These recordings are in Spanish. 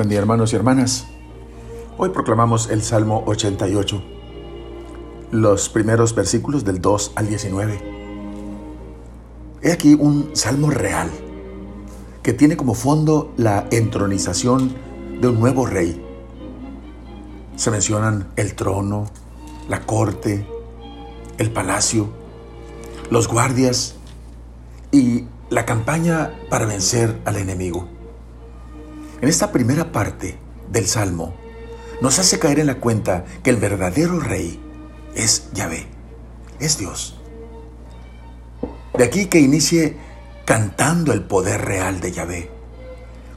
Buen día hermanos y hermanas. Hoy proclamamos el Salmo 88, los primeros versículos del 2 al 19. He aquí un salmo real que tiene como fondo la entronización de un nuevo rey. Se mencionan el trono, la corte, el palacio, los guardias y la campaña para vencer al enemigo. En esta primera parte del Salmo nos hace caer en la cuenta que el verdadero rey es Yahvé, es Dios. De aquí que inicie cantando el poder real de Yahvé,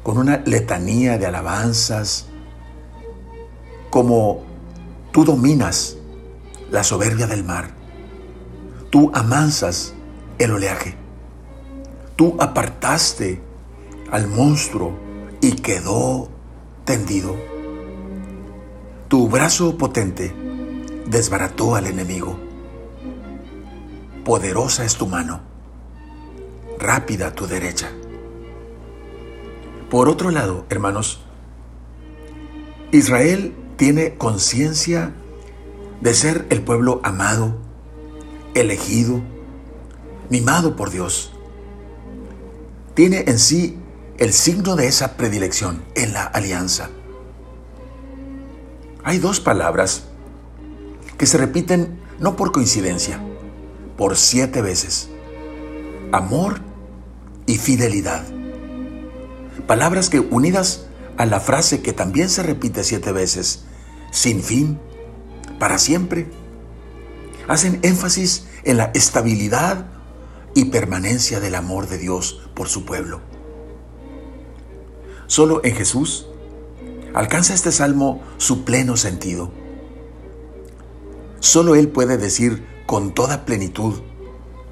con una letanía de alabanzas, como tú dominas la soberbia del mar, tú amansas el oleaje, tú apartaste al monstruo y quedó tendido. Tu brazo potente desbarató al enemigo. Poderosa es tu mano, rápida tu derecha. Por otro lado, hermanos, Israel tiene conciencia de ser el pueblo amado, elegido, mimado por Dios. Tiene en sí el signo de esa predilección en la alianza. Hay dos palabras que se repiten no por coincidencia, por siete veces. Amor y fidelidad. Palabras que unidas a la frase que también se repite siete veces, sin fin, para siempre, hacen énfasis en la estabilidad y permanencia del amor de Dios por su pueblo. Solo en Jesús alcanza este salmo su pleno sentido. Solo Él puede decir con toda plenitud,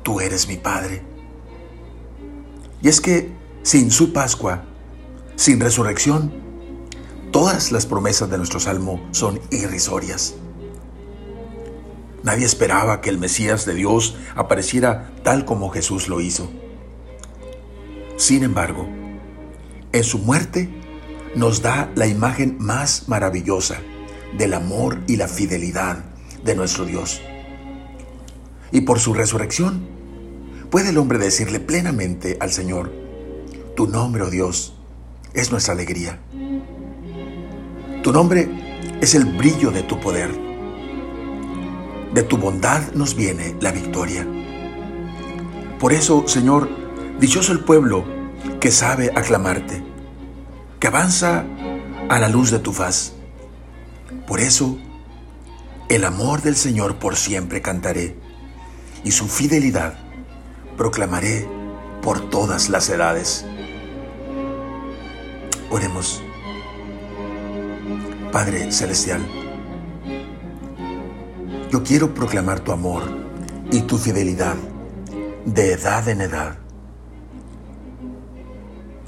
tú eres mi Padre. Y es que sin su Pascua, sin resurrección, todas las promesas de nuestro salmo son irrisorias. Nadie esperaba que el Mesías de Dios apareciera tal como Jesús lo hizo. Sin embargo, en su muerte nos da la imagen más maravillosa del amor y la fidelidad de nuestro Dios. Y por su resurrección puede el hombre decirle plenamente al Señor, tu nombre, oh Dios, es nuestra alegría. Tu nombre es el brillo de tu poder. De tu bondad nos viene la victoria. Por eso, Señor, dichoso el pueblo que sabe aclamarte, que avanza a la luz de tu faz. Por eso, el amor del Señor por siempre cantaré, y su fidelidad proclamaré por todas las edades. Oremos. Padre Celestial, yo quiero proclamar tu amor y tu fidelidad de edad en edad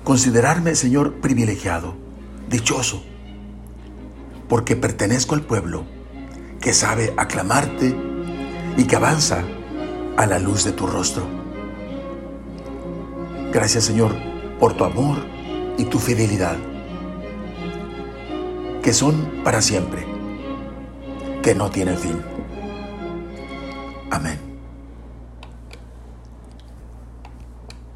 considerarme, Señor, privilegiado, dichoso, porque pertenezco al pueblo que sabe aclamarte y que avanza a la luz de tu rostro. Gracias, Señor, por tu amor y tu fidelidad, que son para siempre, que no tienen fin. Amén.